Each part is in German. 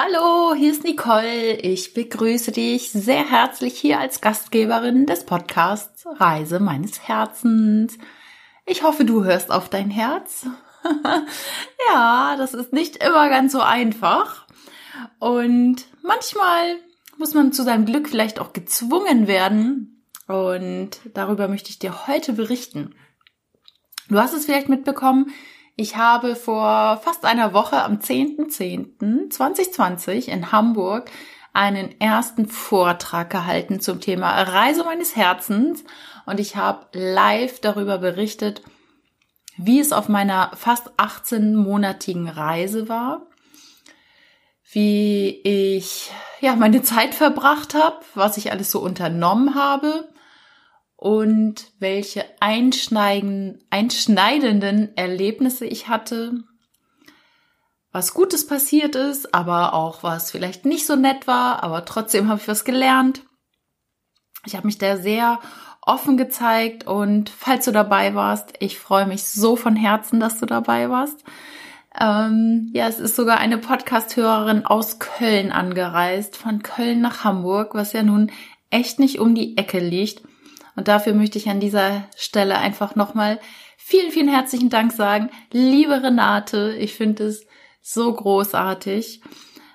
Hallo, hier ist Nicole. Ich begrüße dich sehr herzlich hier als Gastgeberin des Podcasts Reise meines Herzens. Ich hoffe, du hörst auf dein Herz. ja, das ist nicht immer ganz so einfach. Und manchmal muss man zu seinem Glück vielleicht auch gezwungen werden. Und darüber möchte ich dir heute berichten. Du hast es vielleicht mitbekommen, ich habe vor fast einer Woche am 10.10.2020 in Hamburg einen ersten Vortrag gehalten zum Thema Reise meines Herzens. Und ich habe live darüber berichtet, wie es auf meiner fast 18-monatigen Reise war, wie ich ja meine Zeit verbracht habe, was ich alles so unternommen habe und welche einschneidenden, Erlebnisse ich hatte, was Gutes passiert ist, aber auch was vielleicht nicht so nett war, aber trotzdem habe ich was gelernt. Ich habe mich da sehr offen gezeigt und falls du dabei warst, ich freue mich so von Herzen, dass du dabei warst. Ähm, ja, es ist sogar eine Podcast-Hörerin aus Köln angereist, von Köln nach Hamburg, was ja nun echt nicht um die Ecke liegt. Und dafür möchte ich an dieser Stelle einfach nochmal vielen, vielen herzlichen Dank sagen. Liebe Renate, ich finde es so großartig,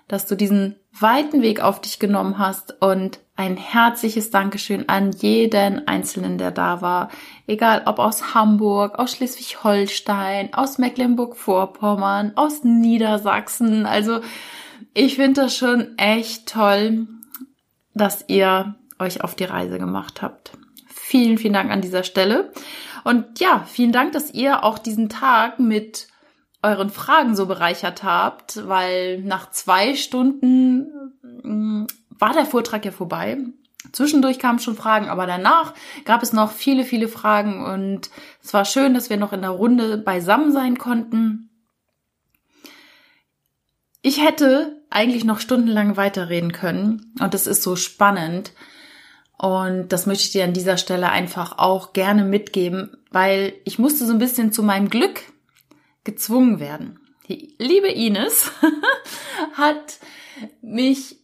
dass du diesen weiten Weg auf dich genommen hast und ein herzliches Dankeschön an jeden Einzelnen, der da war. Egal ob aus Hamburg, aus Schleswig-Holstein, aus Mecklenburg-Vorpommern, aus Niedersachsen. Also ich finde das schon echt toll, dass ihr euch auf die Reise gemacht habt. Vielen, vielen Dank an dieser Stelle. Und ja, vielen Dank, dass ihr auch diesen Tag mit euren Fragen so bereichert habt, weil nach zwei Stunden mm, war der Vortrag ja vorbei. Zwischendurch kamen schon Fragen, aber danach gab es noch viele, viele Fragen und es war schön, dass wir noch in der Runde beisammen sein konnten. Ich hätte eigentlich noch stundenlang weiterreden können und es ist so spannend, und das möchte ich dir an dieser Stelle einfach auch gerne mitgeben, weil ich musste so ein bisschen zu meinem Glück gezwungen werden. Die liebe Ines hat mich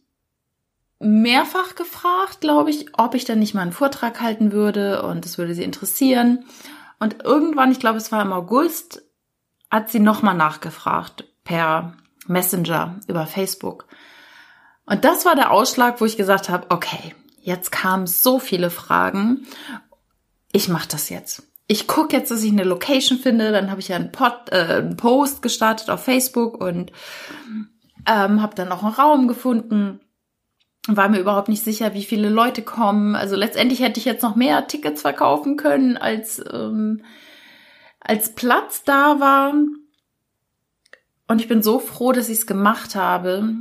mehrfach gefragt, glaube ich, ob ich dann nicht mal einen Vortrag halten würde und es würde sie interessieren. Und irgendwann, ich glaube, es war im August, hat sie nochmal nachgefragt per Messenger über Facebook. Und das war der Ausschlag, wo ich gesagt habe, okay, Jetzt kamen so viele Fragen. Ich mache das jetzt. Ich gucke jetzt, dass ich eine Location finde. Dann habe ich ja einen, Pod, äh, einen Post gestartet auf Facebook und ähm, habe dann auch einen Raum gefunden. War mir überhaupt nicht sicher, wie viele Leute kommen. Also letztendlich hätte ich jetzt noch mehr Tickets verkaufen können, als, ähm, als Platz da war. Und ich bin so froh, dass ich es gemacht habe.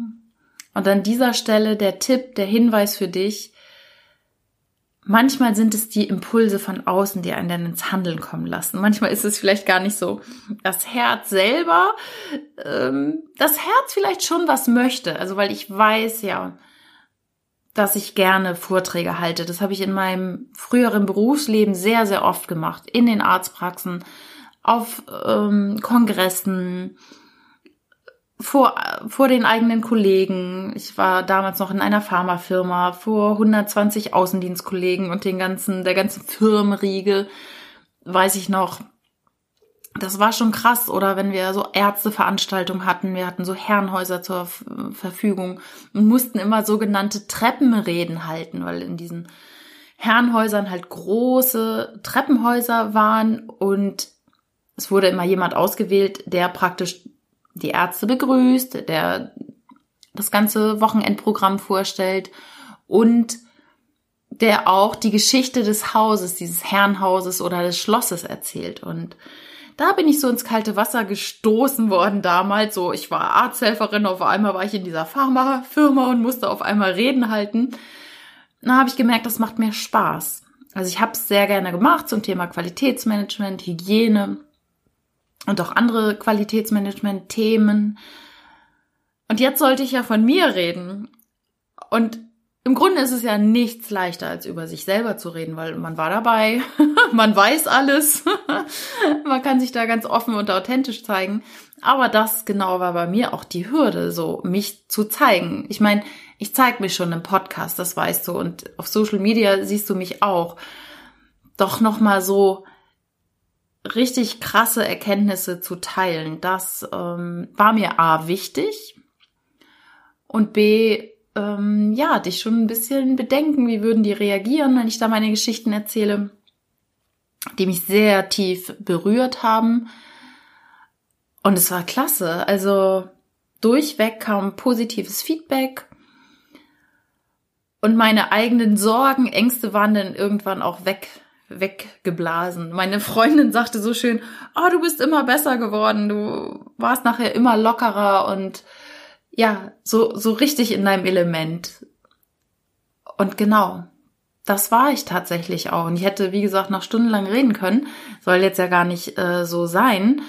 Und an dieser Stelle der Tipp, der Hinweis für dich, Manchmal sind es die Impulse von außen, die einen dann ins Handeln kommen lassen. Manchmal ist es vielleicht gar nicht so das Herz selber. Ähm, das Herz vielleicht schon was möchte. Also weil ich weiß ja, dass ich gerne Vorträge halte. Das habe ich in meinem früheren Berufsleben sehr, sehr oft gemacht. In den Arztpraxen, auf ähm, Kongressen, vor, vor den eigenen Kollegen. Ich war damals noch in einer Pharmafirma vor 120 Außendienstkollegen und den ganzen, der ganzen Firmenriege, weiß ich noch. Das war schon krass, oder wenn wir so Ärzteveranstaltungen hatten, wir hatten so Herrenhäuser zur Verfügung und mussten immer sogenannte Treppenreden halten, weil in diesen Herrenhäusern halt große Treppenhäuser waren und es wurde immer jemand ausgewählt, der praktisch die Ärzte begrüßt, der das ganze Wochenendprogramm vorstellt und der auch die Geschichte des Hauses, dieses Herrenhauses oder des Schlosses erzählt. Und da bin ich so ins kalte Wasser gestoßen worden damals. So, ich war Arzthelferin, auf einmal war ich in dieser Pharmafirma und musste auf einmal Reden halten. Da habe ich gemerkt, das macht mir Spaß. Also ich habe es sehr gerne gemacht zum Thema Qualitätsmanagement, Hygiene und auch andere Qualitätsmanagement-Themen. Und jetzt sollte ich ja von mir reden. Und im Grunde ist es ja nichts leichter, als über sich selber zu reden, weil man war dabei, man weiß alles, man kann sich da ganz offen und authentisch zeigen. Aber das genau war bei mir auch die Hürde, so mich zu zeigen. Ich meine, ich zeige mich schon im Podcast, das weißt du, und auf Social Media siehst du mich auch. Doch nochmal so richtig krasse Erkenntnisse zu teilen, das ähm, war mir A wichtig und B, ähm, ja, dich schon ein bisschen bedenken, wie würden die reagieren, wenn ich da meine Geschichten erzähle, die mich sehr tief berührt haben und es war klasse. Also durchweg kam positives Feedback. Und meine eigenen Sorgen, Ängste waren dann irgendwann auch weg, weggeblasen. Meine Freundin sagte so schön, oh, du bist immer besser geworden, du warst nachher immer lockerer und ja, so, so richtig in deinem Element. Und genau, das war ich tatsächlich auch. Und ich hätte, wie gesagt, noch stundenlang reden können. Soll jetzt ja gar nicht äh, so sein.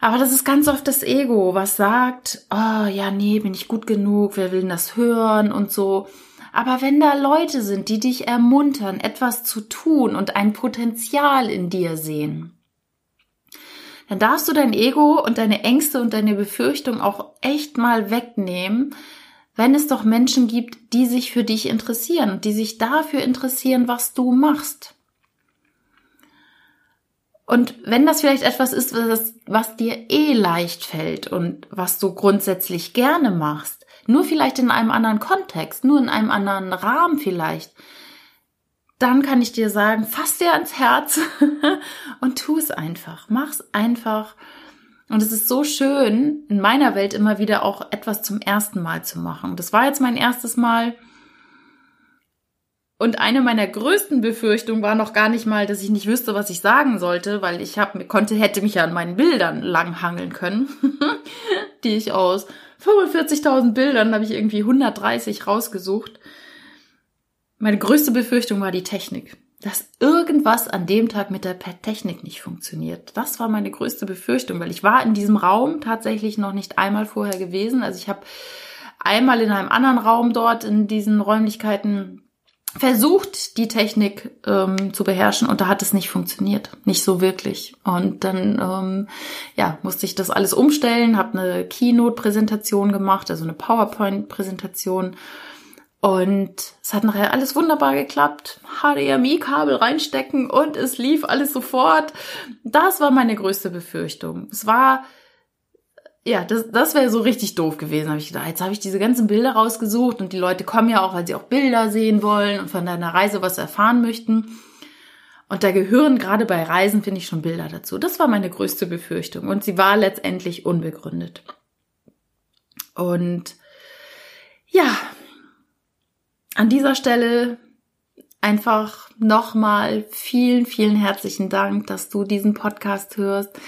Aber das ist ganz oft das Ego, was sagt, oh ja, nee, bin ich gut genug, wer will denn das hören und so. Aber wenn da Leute sind, die dich ermuntern, etwas zu tun und ein Potenzial in dir sehen, dann darfst du dein Ego und deine Ängste und deine Befürchtung auch echt mal wegnehmen, wenn es doch Menschen gibt, die sich für dich interessieren und die sich dafür interessieren, was du machst. Und wenn das vielleicht etwas ist, was, was dir eh leicht fällt und was du grundsätzlich gerne machst, nur vielleicht in einem anderen Kontext, nur in einem anderen Rahmen vielleicht, dann kann ich dir sagen, fass dir ans Herz und tu es einfach. Mach's einfach. Und es ist so schön, in meiner Welt immer wieder auch etwas zum ersten Mal zu machen. Das war jetzt mein erstes Mal und eine meiner größten Befürchtungen war noch gar nicht mal, dass ich nicht wüsste, was ich sagen sollte, weil ich hab, konnte, hätte mich ja an meinen Bildern langhangeln können, die ich aus 45.000 Bildern habe ich irgendwie 130 rausgesucht. Meine größte Befürchtung war die Technik. Dass irgendwas an dem Tag mit der Technik nicht funktioniert. Das war meine größte Befürchtung, weil ich war in diesem Raum tatsächlich noch nicht einmal vorher gewesen. Also ich habe einmal in einem anderen Raum dort in diesen Räumlichkeiten versucht, die Technik ähm, zu beherrschen und da hat es nicht funktioniert, nicht so wirklich. Und dann ähm, ja musste ich das alles umstellen, habe eine Keynote-Präsentation gemacht, also eine PowerPoint-Präsentation und es hat nachher alles wunderbar geklappt. HDMI-Kabel reinstecken und es lief alles sofort. Das war meine größte Befürchtung. Es war ja, das, das wäre so richtig doof gewesen, habe ich gedacht. Jetzt habe ich diese ganzen Bilder rausgesucht und die Leute kommen ja auch, weil sie auch Bilder sehen wollen und von deiner Reise was erfahren möchten. Und da gehören gerade bei Reisen, finde ich, schon Bilder dazu. Das war meine größte Befürchtung und sie war letztendlich unbegründet. Und ja, an dieser Stelle einfach nochmal vielen, vielen herzlichen Dank, dass du diesen Podcast hörst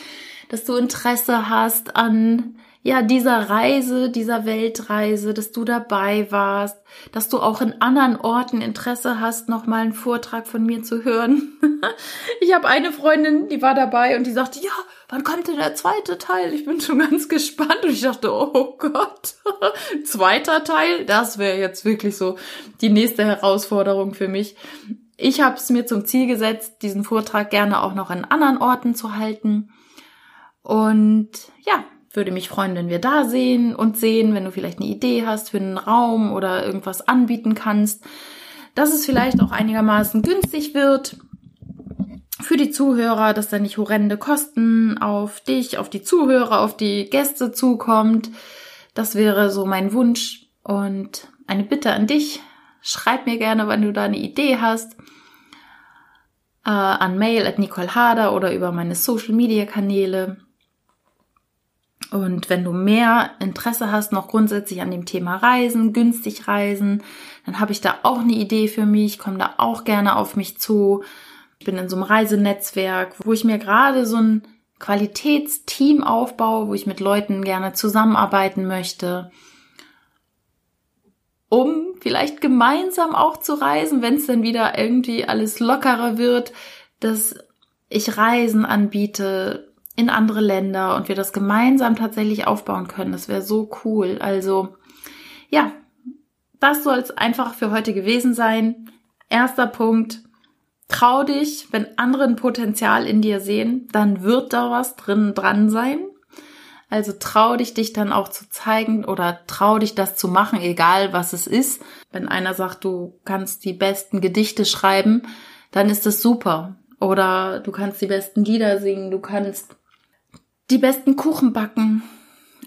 dass du Interesse hast an ja, dieser Reise, dieser Weltreise, dass du dabei warst, dass du auch in anderen Orten Interesse hast, nochmal einen Vortrag von mir zu hören. ich habe eine Freundin, die war dabei und die sagte, ja, wann kommt denn der zweite Teil? Ich bin schon ganz gespannt und ich dachte, oh Gott, zweiter Teil, das wäre jetzt wirklich so die nächste Herausforderung für mich. Ich habe es mir zum Ziel gesetzt, diesen Vortrag gerne auch noch an anderen Orten zu halten und ja, würde mich freuen, wenn wir da sehen und sehen, wenn du vielleicht eine Idee hast für einen Raum oder irgendwas anbieten kannst, dass es vielleicht auch einigermaßen günstig wird für die Zuhörer, dass da nicht horrende Kosten auf dich, auf die Zuhörer, auf die Gäste zukommt. Das wäre so mein Wunsch und eine Bitte an dich. Schreib mir gerne, wenn du da eine Idee hast äh, an mail at Nicole Hader oder über meine Social Media Kanäle. Und wenn du mehr Interesse hast, noch grundsätzlich an dem Thema Reisen, günstig Reisen, dann habe ich da auch eine Idee für mich, komm da auch gerne auf mich zu. Ich bin in so einem Reisenetzwerk, wo ich mir gerade so ein Qualitätsteam aufbaue, wo ich mit Leuten gerne zusammenarbeiten möchte, um vielleicht gemeinsam auch zu reisen, wenn es dann wieder irgendwie alles lockerer wird, dass ich Reisen anbiete, in andere Länder und wir das gemeinsam tatsächlich aufbauen können. Das wäre so cool. Also ja, das soll es einfach für heute gewesen sein. Erster Punkt. Trau dich, wenn andere ein Potenzial in dir sehen, dann wird da was drin dran sein. Also trau dich, dich dann auch zu zeigen oder trau dich, das zu machen, egal was es ist. Wenn einer sagt, du kannst die besten Gedichte schreiben, dann ist das super. Oder du kannst die besten Lieder singen, du kannst die besten Kuchen backen.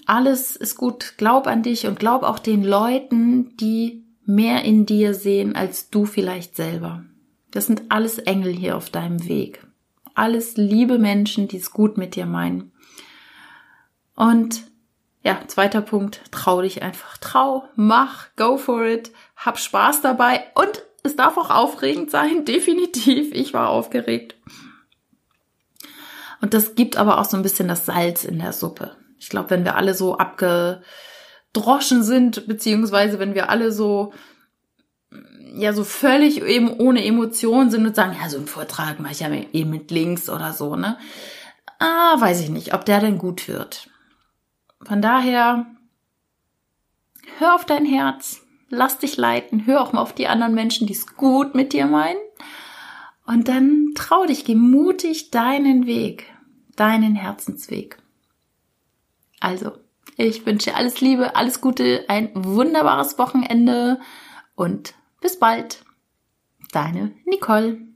Alles ist gut. Glaub an dich und glaub auch den Leuten, die mehr in dir sehen als du vielleicht selber. Das sind alles Engel hier auf deinem Weg. Alles liebe Menschen, die es gut mit dir meinen. Und ja, zweiter Punkt, trau dich einfach. Trau, mach, go for it, hab Spaß dabei und es darf auch aufregend sein, definitiv. Ich war aufgeregt. Und das gibt aber auch so ein bisschen das Salz in der Suppe. Ich glaube, wenn wir alle so abgedroschen sind, beziehungsweise wenn wir alle so ja so völlig eben ohne Emotionen sind und sagen, ja, so ein Vortrag mache ich ja eben mit links oder so, ne? Ah, weiß ich nicht, ob der denn gut wird. Von daher, hör auf dein Herz, lass dich leiten, hör auch mal auf die anderen Menschen, die es gut mit dir meinen. Und dann trau dich, geh mutig deinen Weg, deinen Herzensweg. Also, ich wünsche alles Liebe, alles Gute, ein wunderbares Wochenende und bis bald. Deine Nicole.